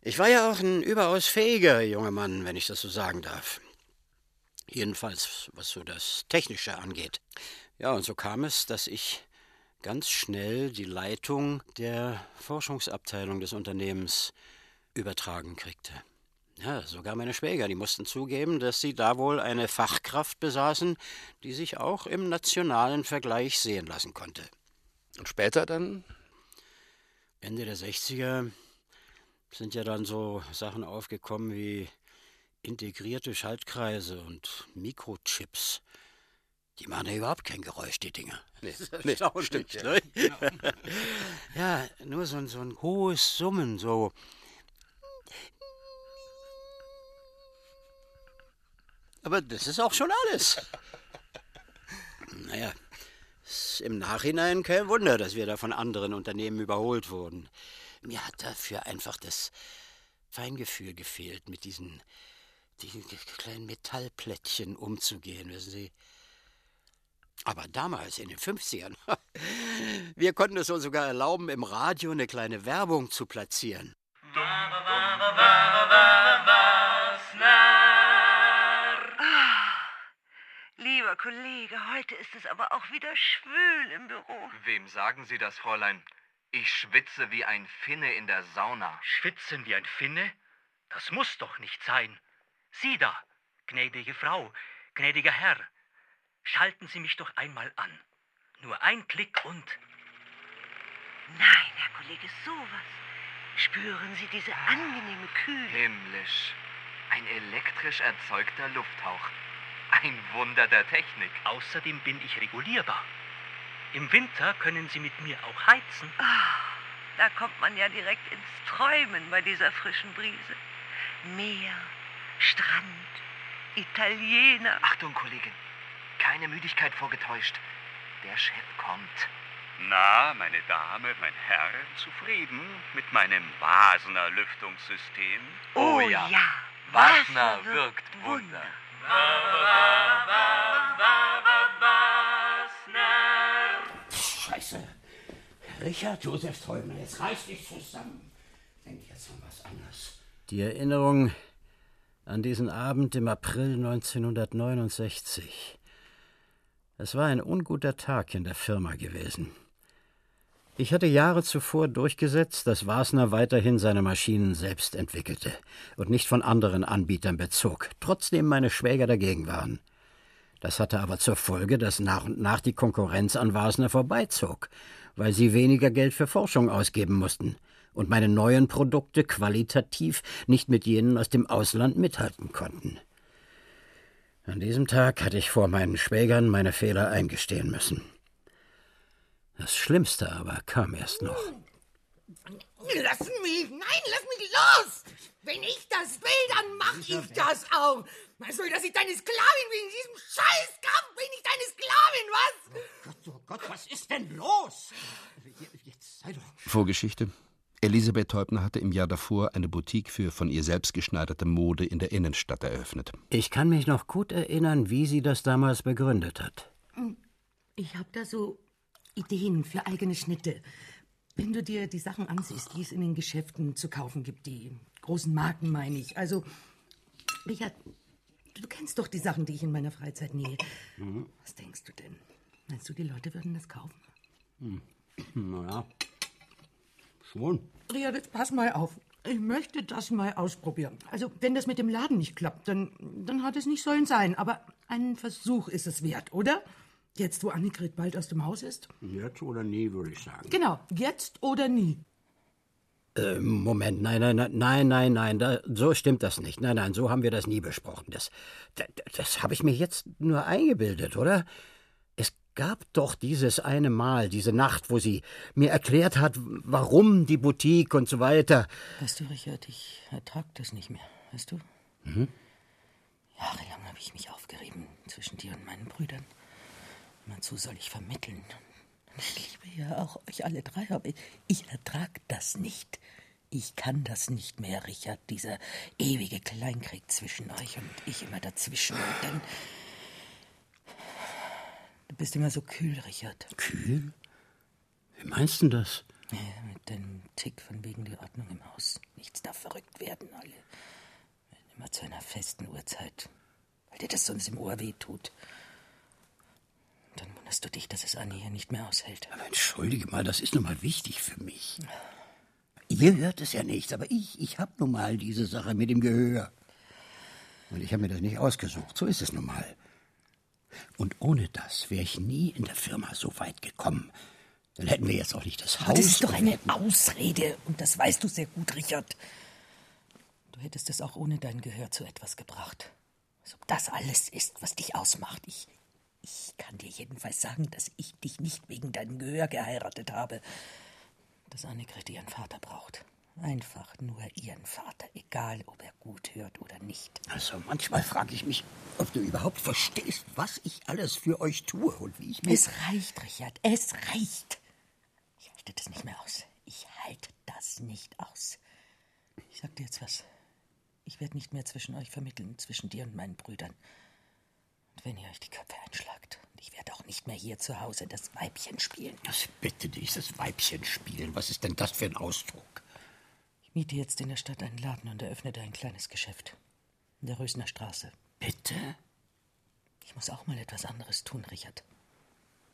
Ich war ja auch ein überaus fähiger junger Mann, wenn ich das so sagen darf. Jedenfalls, was so das Technische angeht. Ja, und so kam es, dass ich ganz schnell die Leitung der Forschungsabteilung des Unternehmens übertragen kriegte. Ja, sogar meine Schwäger, die mussten zugeben, dass sie da wohl eine Fachkraft besaßen, die sich auch im nationalen Vergleich sehen lassen konnte. Und später dann? Ende der 60er sind ja dann so Sachen aufgekommen wie integrierte Schaltkreise und Mikrochips. Die machen ja überhaupt kein Geräusch, die Dinger. Nee, nee, stimmt, ja. ne? ja, nur so, ein- so ein hohes Summen, so. Aber das ist auch schon alles. Naja, ist im Nachhinein kein Wunder, dass wir da von anderen Unternehmen überholt wurden. Mir hat dafür einfach das Feingefühl gefehlt, mit diesen, diesen kleinen Metallplättchen umzugehen, wissen Sie. Aber damals, in den 50ern, wir konnten es uns sogar erlauben, im Radio eine kleine Werbung zu platzieren. Lieber Kollege, heute ist es aber auch wieder schwül im Büro. Wem sagen Sie das, Fräulein? Ich schwitze wie ein Finne in der Sauna. Schwitzen wie ein Finne? Das muss doch nicht sein. Sie da, gnädige Frau, gnädiger Herr, schalten Sie mich doch einmal an. Nur ein Klick und. Nein, Herr Kollege, sowas. Spüren Sie diese angenehme Kühle? Himmlisch. Ein elektrisch erzeugter Lufthauch. Ein Wunder der Technik. Außerdem bin ich regulierbar. Im Winter können Sie mit mir auch heizen. Ah, da kommt man ja direkt ins Träumen bei dieser frischen Brise. Meer, Strand, Italiener. Achtung, Kollegin. Keine Müdigkeit vorgetäuscht. Der Chef kommt. Na, meine Dame, mein Herr, zufrieden mit meinem Wasner Lüftungssystem? Oh ja, Wasner wirkt Wunder. Scheiße. Richard Josef Träumer, jetzt reiß dich zusammen. Denk jetzt an was anderes. Die Erinnerung an diesen Abend im April 1969. Es war ein unguter Tag in der Firma gewesen. Ich hatte Jahre zuvor durchgesetzt, dass Wasner weiterhin seine Maschinen selbst entwickelte und nicht von anderen Anbietern bezog, trotzdem meine Schwäger dagegen waren. Das hatte aber zur Folge, dass nach und nach die Konkurrenz an Wasner vorbeizog, weil sie weniger Geld für Forschung ausgeben mussten und meine neuen Produkte qualitativ nicht mit jenen aus dem Ausland mithalten konnten. An diesem Tag hatte ich vor meinen Schwägern meine Fehler eingestehen müssen. Das Schlimmste aber kam erst noch. Lass mich! Nein, lass mich los! Wenn ich das will, dann mach ich das auch! Meinst du, dass ich deine Sklavin bin? In diesem Scheißkampf bin ich deine Sklavin, was? Gott, oh Gott, was ist denn los? Jetzt sei doch. Vorgeschichte. Elisabeth Teubner hatte im Jahr davor eine Boutique für von ihr selbst geschneiderte Mode in der Innenstadt eröffnet. Ich kann mich noch gut erinnern, wie sie das damals begründet hat. Ich habe da so Ideen für eigene Schnitte. Wenn du dir die Sachen ansiehst, die es in den Geschäften zu kaufen gibt, die großen Marken meine ich. Also, Richard, du kennst doch die Sachen, die ich in meiner Freizeit nähe. Mhm. Was denkst du denn? Meinst du, die Leute würden das kaufen? Hm. Naja, schon. Richard, jetzt pass mal auf. Ich möchte das mal ausprobieren. Also, wenn das mit dem Laden nicht klappt, dann, dann hat es nicht sollen sein. Aber ein Versuch ist es wert, oder? Jetzt, wo Annegret bald aus dem Haus ist? Jetzt oder nie, würde ich sagen. Genau, jetzt oder nie. Äh, Moment, nein, nein, nein, nein, nein, nein, da, so stimmt das nicht. Nein, nein, so haben wir das nie besprochen. Das, das, das habe ich mir jetzt nur eingebildet, oder? Es gab doch dieses eine Mal, diese Nacht, wo sie mir erklärt hat, warum die Boutique und so weiter. Weißt du, Richard, ich ertrag das nicht mehr, weißt du? Mhm. Jahrelang habe ich mich aufgerieben zwischen dir und meinen Brüdern. Immerzu soll ich vermitteln. Ich liebe ja auch euch alle drei, aber ich ertrag das nicht. Ich kann das nicht mehr, Richard. Dieser ewige Kleinkrieg zwischen euch und ich immer dazwischen. Und dann. Du bist immer so kühl, Richard. Kühl? Wie meinst du das? Ja, mit deinem Tick von wegen die Ordnung im Haus. Nichts darf verrückt werden, alle. Immer zu einer festen Uhrzeit. Weil dir das sonst im Ohr weh tut. Dann wunderst du dich, dass es Annie hier nicht mehr aushält. Aber entschuldige mal, das ist nun mal wichtig für mich. Ihr hört es ja nicht, aber ich, ich habe nun mal diese Sache mit dem Gehör. Und ich habe mir das nicht ausgesucht, so ist es nun mal. Und ohne das wäre ich nie in der Firma so weit gekommen. Dann hätten wir jetzt auch nicht das Haus. Aber das ist doch eine Ausrede. Und das weißt du sehr gut, Richard. Du hättest es auch ohne dein Gehör zu etwas gebracht. Als ob das alles ist, was dich ausmacht. Ich, ich kann dir jedenfalls sagen, dass ich dich nicht wegen deinem Gehör geheiratet habe. Dass Annegret ihren Vater braucht. Einfach nur ihren Vater, egal ob er gut hört oder nicht. Also manchmal frage ich mich, ob du überhaupt verstehst, was ich alles für euch tue und wie ich mir... Es reicht, Richard, es reicht. Ich halte das nicht mehr aus. Ich halte das nicht aus. Ich sag dir jetzt was. Ich werde nicht mehr zwischen euch vermitteln, zwischen dir und meinen Brüdern. Und wenn ihr euch die Köpfe einschlagt, ich werde auch nicht mehr hier zu Hause das Weibchen spielen. Das bitte dieses Weibchen spielen, was ist denn das für ein Ausdruck? Miete jetzt in der Stadt einen Laden und eröffne da ein kleines Geschäft. In der Rösner Straße. Bitte? Ich muss auch mal etwas anderes tun, Richard.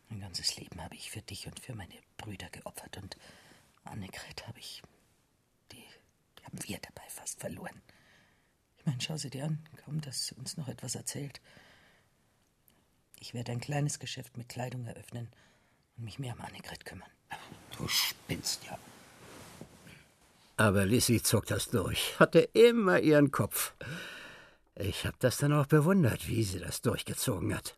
Mein ganzes Leben habe ich für dich und für meine Brüder geopfert und Annegret habe ich. Die, die haben wir dabei fast verloren. Ich meine, schau sie dir an, kaum dass sie uns noch etwas erzählt. Ich werde ein kleines Geschäft mit Kleidung eröffnen und mich mehr um Annegret kümmern. Du spinnst ja. Aber Lissy zog das durch, hatte immer ihren Kopf. Ich habe das dann auch bewundert, wie sie das durchgezogen hat.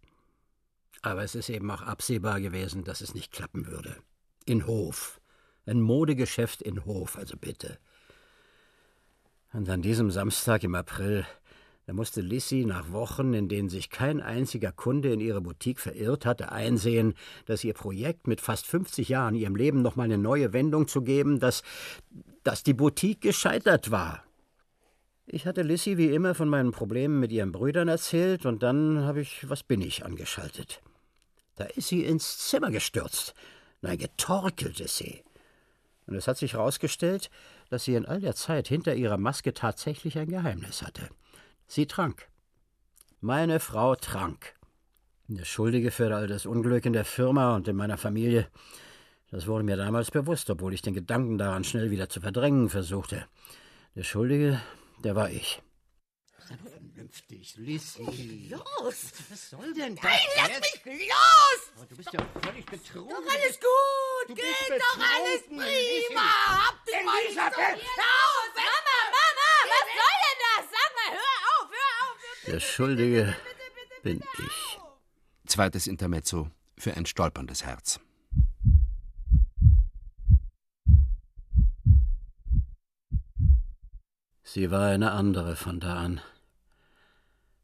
Aber es ist eben auch absehbar gewesen, dass es nicht klappen würde. In Hof. Ein Modegeschäft in Hof, also bitte. Und an diesem Samstag im April, da musste Lissy nach Wochen, in denen sich kein einziger Kunde in ihre Boutique verirrt hatte, einsehen, dass ihr Projekt mit fast 50 Jahren ihrem Leben noch mal eine neue Wendung zu geben, dass, dass die Boutique gescheitert war. Ich hatte Lissy wie immer von meinen Problemen mit ihren Brüdern erzählt und dann habe ich Was bin ich angeschaltet. Da ist sie ins Zimmer gestürzt. Nein, getorkelt ist sie. Und es hat sich herausgestellt, dass sie in all der Zeit hinter ihrer Maske tatsächlich ein Geheimnis hatte. Sie trank. Meine Frau trank. Der Schuldige für all das Unglück in der Firma und in meiner Familie, das wurde mir damals bewusst, obwohl ich den Gedanken daran schnell wieder zu verdrängen versuchte. Der Schuldige, der war ich. Vernünftig, Lissy. Los! Was soll denn das Nein, lass jetzt? mich los! Oh, du bist ja völlig betrunken. Doch alles gut! Du Geht bist doch alles prima! Lissy. Hab dich mal nicht so Elisabeth! Raus! Mama, Mama! Was soll das? Sag mal, hör auf, hör auf! Der Schuldige bin ich. Zweites Intermezzo für ein stolperndes Herz. Sie war eine andere von da an.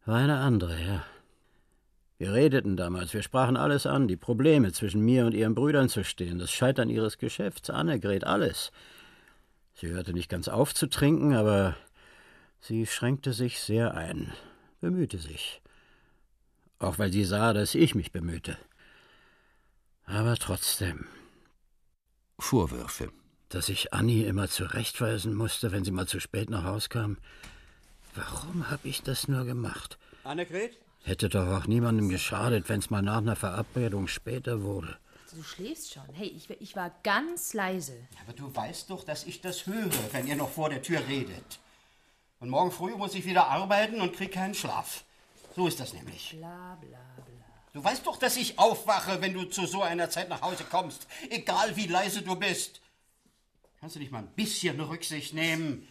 War eine andere, ja. Wir redeten damals, wir sprachen alles an, die Probleme zwischen mir und ihren Brüdern zu stehen, das Scheitern ihres Geschäfts, Annegret, alles. Sie hörte nicht ganz auf zu trinken, aber sie schränkte sich sehr ein, bemühte sich. Auch weil sie sah, dass ich mich bemühte. Aber trotzdem. Vorwürfe. Dass ich Annie immer zurechtweisen musste, wenn sie mal zu spät nach Haus kam. Warum habe ich das nur gemacht? Annegret? Hätte doch auch niemandem geschadet, wenn es mal nach einer Verabredung später wurde. Du schläfst schon. Hey, ich, ich war ganz leise. Aber du weißt doch, dass ich das höre, wenn ihr noch vor der Tür redet. Und morgen früh muss ich wieder arbeiten und krieg keinen Schlaf. So ist das nämlich. Bla, bla, bla. Du weißt doch, dass ich aufwache, wenn du zu so einer Zeit nach Hause kommst. Egal wie leise du bist. Kannst du nicht mal ein bisschen Rücksicht nehmen?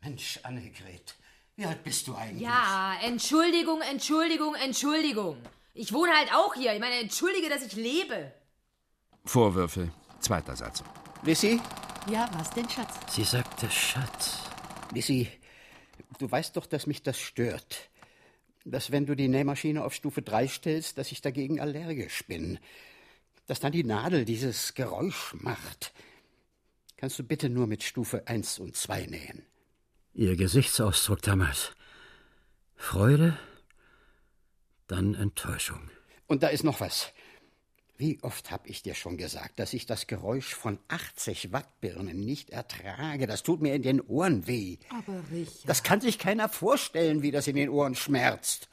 Mensch, Annegret, wie alt bist du eigentlich? Ja, Entschuldigung, Entschuldigung, Entschuldigung. Ich wohne halt auch hier. Ich meine, entschuldige, dass ich lebe. Vorwürfe. Zweiter Satz. Lissy? Ja, was denn, Schatz? Sie sagte Schatz. Lissy, du weißt doch, dass mich das stört. Dass wenn du die Nähmaschine auf Stufe 3 stellst, dass ich dagegen allergisch bin. Dass dann die Nadel dieses Geräusch macht. Kannst du bitte nur mit Stufe 1 und 2 nähen? Ihr Gesichtsausdruck damals. Freude, dann Enttäuschung. Und da ist noch was. Wie oft habe ich dir schon gesagt, dass ich das Geräusch von 80 Watt Birnen nicht ertrage? Das tut mir in den Ohren weh. Aber Richard. Das kann sich keiner vorstellen, wie das in den Ohren schmerzt.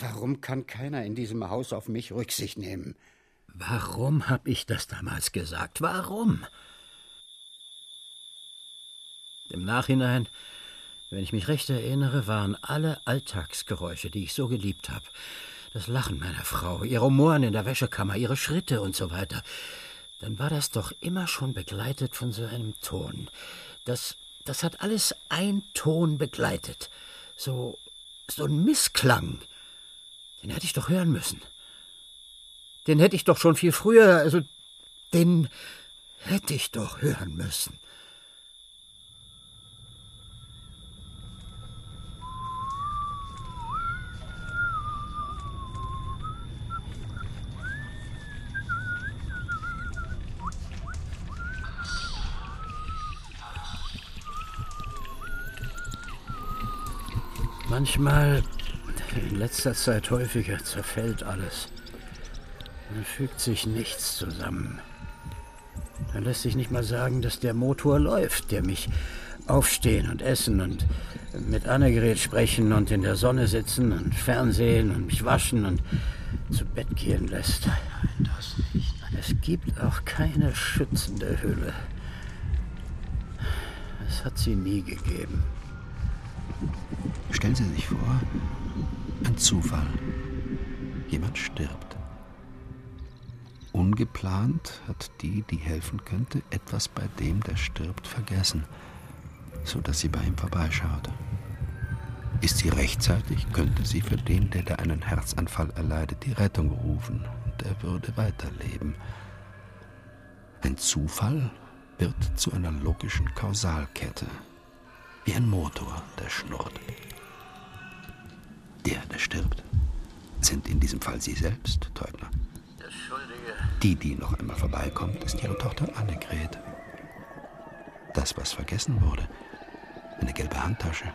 Warum kann keiner in diesem Haus auf mich Rücksicht nehmen? Warum habe ich das damals gesagt? Warum? Im Nachhinein, wenn ich mich recht erinnere, waren alle Alltagsgeräusche, die ich so geliebt habe, das Lachen meiner Frau, ihr Rumoren in der Wäschekammer, ihre Schritte und so weiter, dann war das doch immer schon begleitet von so einem Ton. Das, das hat alles ein Ton begleitet. So, so ein Missklang. Den hätte ich doch hören müssen. Den hätte ich doch schon viel früher, also den hätte ich doch hören müssen. Manchmal, in letzter Zeit häufiger, zerfällt alles. Dann fügt sich nichts zusammen. Dann lässt sich nicht mal sagen, dass der Motor läuft, der mich aufstehen und essen und mit Annegret sprechen und in der Sonne sitzen und Fernsehen und mich waschen und zu Bett gehen lässt. Es gibt auch keine schützende Hülle. Es hat sie nie gegeben. Stellen Sie sich vor, ein Zufall. Jemand stirbt. Ungeplant hat die, die helfen könnte, etwas bei dem, der stirbt, vergessen, so dass sie bei ihm vorbeischaut. Ist sie rechtzeitig, könnte sie für den, der da einen Herzanfall erleidet, die Rettung rufen und er würde weiterleben. Ein Zufall wird zu einer logischen Kausalkette, wie ein Motor, der schnurrt. Der, der stirbt, sind in diesem Fall Sie selbst, Teubner. Die, die noch einmal vorbeikommt, ist Ihre Tochter Annegret. Das, was vergessen wurde, eine gelbe Handtasche.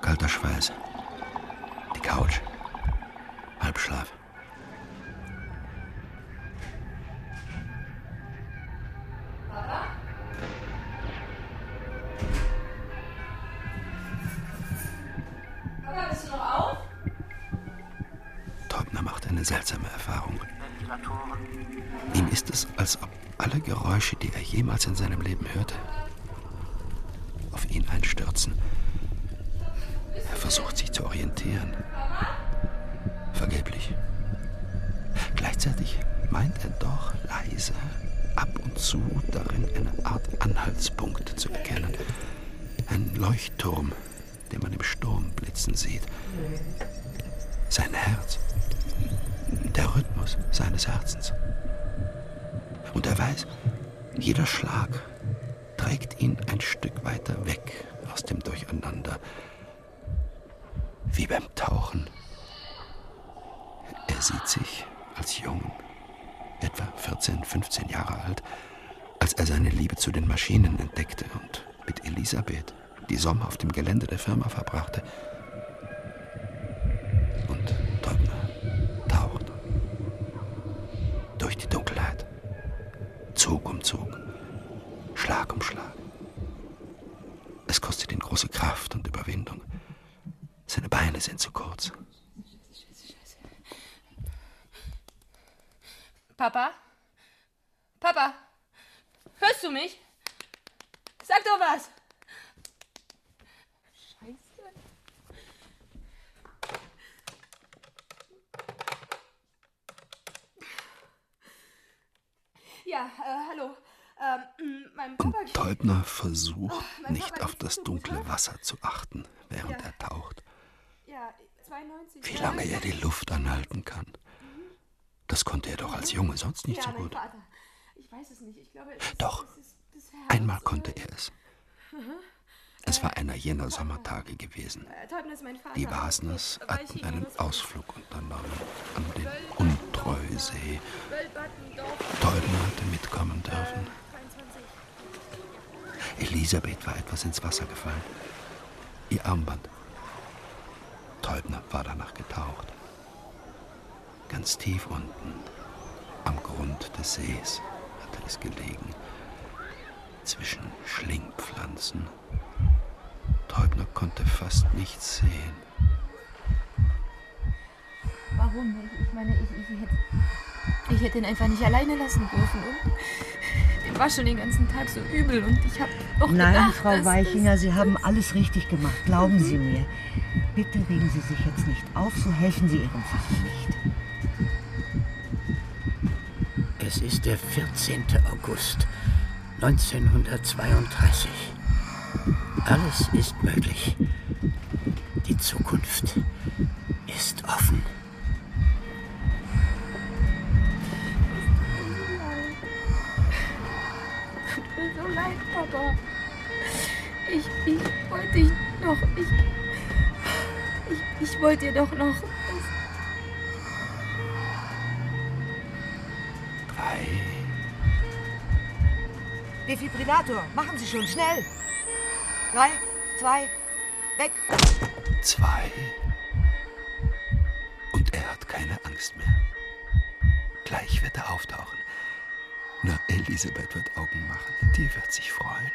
Kalter Schweiß. Die Couch. Halbschlaf. Gelände der Firma verbrachte. Und Teubner taucht durch die Dunkelheit, Zug um Zug, Schlag um Schlag. Es kostet ihn große Kraft und Überwindung. Seine Beine sind zu kurz. Papa? Papa? Hörst du mich? Sag doch was! Ja, äh, hallo. Ähm, mein Papa. Und Teubner versucht, nicht auf das dunkle Wasser zu achten, während Ja. er taucht. Ja, 92. Wie lange er die Luft anhalten kann. Das konnte er doch als Junge sonst nicht ja, so gut. Vater. Ich weiß es nicht. Ich glaube, es Doch. es ist das Herz. Einmal konnte er es. Mhm. Es war einer jener Sommertage gewesen. Die Wasners hatten einen Ausflug unternommen an den Untreusee. Teubner hatte mitkommen dürfen. 23. Elisabeth war etwas ins Wasser gefallen. Ihr Armband. Teubner war danach getaucht. Ganz tief unten, am Grund des Sees, hatte es gelegen. Zwischen Schlingpflanzen. Teubner konnte fast nichts sehen. Warum? Ich, meine, ich, ich, hätte, ich hätte ihn einfach nicht alleine lassen dürfen. Ihm war schon den ganzen Tag so übel und ich habe doch Nein, gedacht, Frau dass Weichinger, Sie haben alles richtig gemacht. Glauben Sie mir. Bitte regen Sie sich jetzt nicht auf, so helfen Sie Ihrem Vater nicht. Es ist der 14. August 1932. Alles ist möglich. Die Zukunft ist offen. Tut mir so leid, Papa. Ich, ich wollte dich noch. Ich, ich, ich wollte dir doch noch. Drei, Defibrillator, machen Sie schon schnell. Drei, zwei, weg. zwei. Und er hat keine Angst mehr. Gleich wird er auftauchen. Na, Elisabeth wird Augen machen. Die wird sich freuen.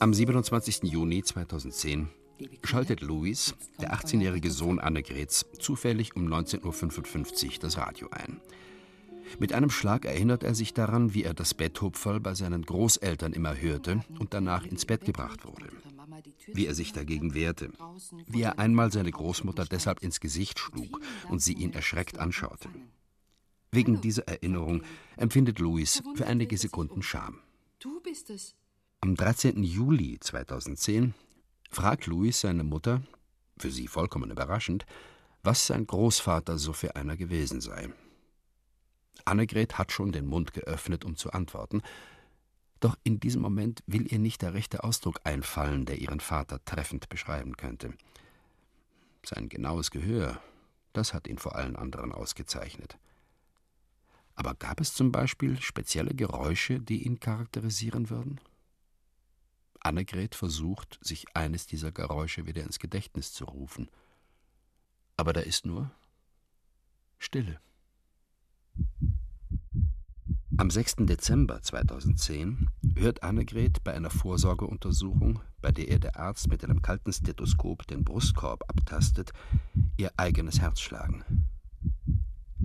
Am 27. Juni 2010 schaltet Louis, der 18-jährige Sohn Annegrets, zufällig um 19.55 Uhr das Radio ein. Mit einem Schlag erinnert er sich daran, wie er das Betthupferl bei seinen Großeltern immer hörte und danach ins Bett gebracht wurde. Wie er sich dagegen wehrte. Wie er einmal seine Großmutter deshalb ins Gesicht schlug und sie ihn erschreckt anschaute. Wegen dieser Erinnerung empfindet Louis für einige Sekunden Scham. Du bist es. Am 13. Juli 2010 fragt Louis seine Mutter, für sie vollkommen überraschend, was sein Großvater so für einer gewesen sei. Annegret hat schon den Mund geöffnet, um zu antworten, doch in diesem Moment will ihr nicht der rechte Ausdruck einfallen, der ihren Vater treffend beschreiben könnte. Sein genaues Gehör, das hat ihn vor allen anderen ausgezeichnet. Aber gab es zum Beispiel spezielle Geräusche, die ihn charakterisieren würden? Annegret versucht, sich eines dieser Geräusche wieder ins Gedächtnis zu rufen. Aber da ist nur Stille. Am 6. Dezember 2010 hört Annegret bei einer Vorsorgeuntersuchung, bei der ihr der Arzt mit einem kalten Stethoskop den Brustkorb abtastet, ihr eigenes Herz schlagen.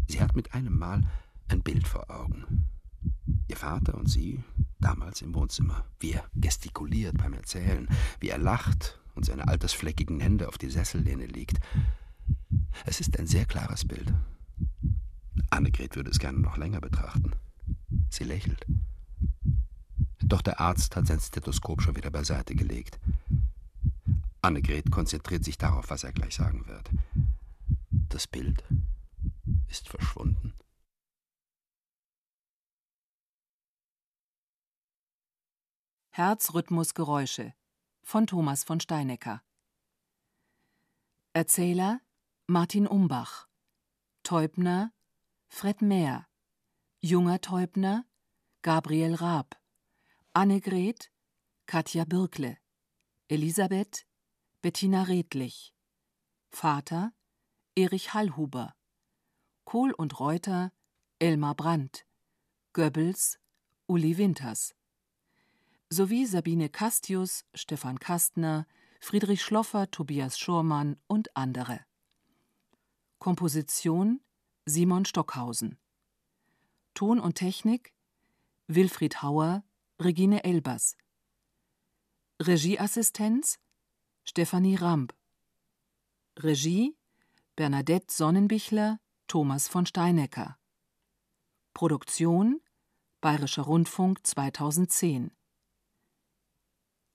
Sie hat mit einem Mal ein Bild vor Augen. Ihr Vater und sie, damals im Wohnzimmer, wie er gestikuliert beim Erzählen, wie er lacht und seine altersfleckigen Hände auf die Sessellehne legt. Es ist ein sehr klares Bild. Annegret würde es gerne noch länger betrachten. Sie lächelt. Doch der Arzt hat sein Stethoskop schon wieder beiseite gelegt. Annegret konzentriert sich darauf, was er gleich sagen wird. Das Bild ist verschwunden. Herzrhythmusgeräusche von Thomas von Steinecker. Erzähler Martin Umbach Teubner Fred Mehr Junger Teubner Gabriel Raab Annegret Katja Birkle Elisabeth Bettina Redlich Vater Erich Hallhuber Kohl und Reuter Elmar Brandt Goebbels Uli Winters sowie Sabine Castius, Stefan Kastner, Friedrich Schloffer, Tobias Schurmann und andere. Komposition Simon Stockhausen. Ton und Technik Wilfried Hauer, Regine Elbers. Regieassistenz Stefanie Ramp. Regie Bernadette Sonnenbichler, Thomas von Steinecker. Produktion Bayerischer Rundfunk 2010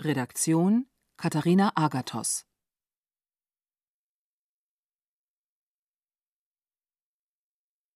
Redaktion Katharina Agathos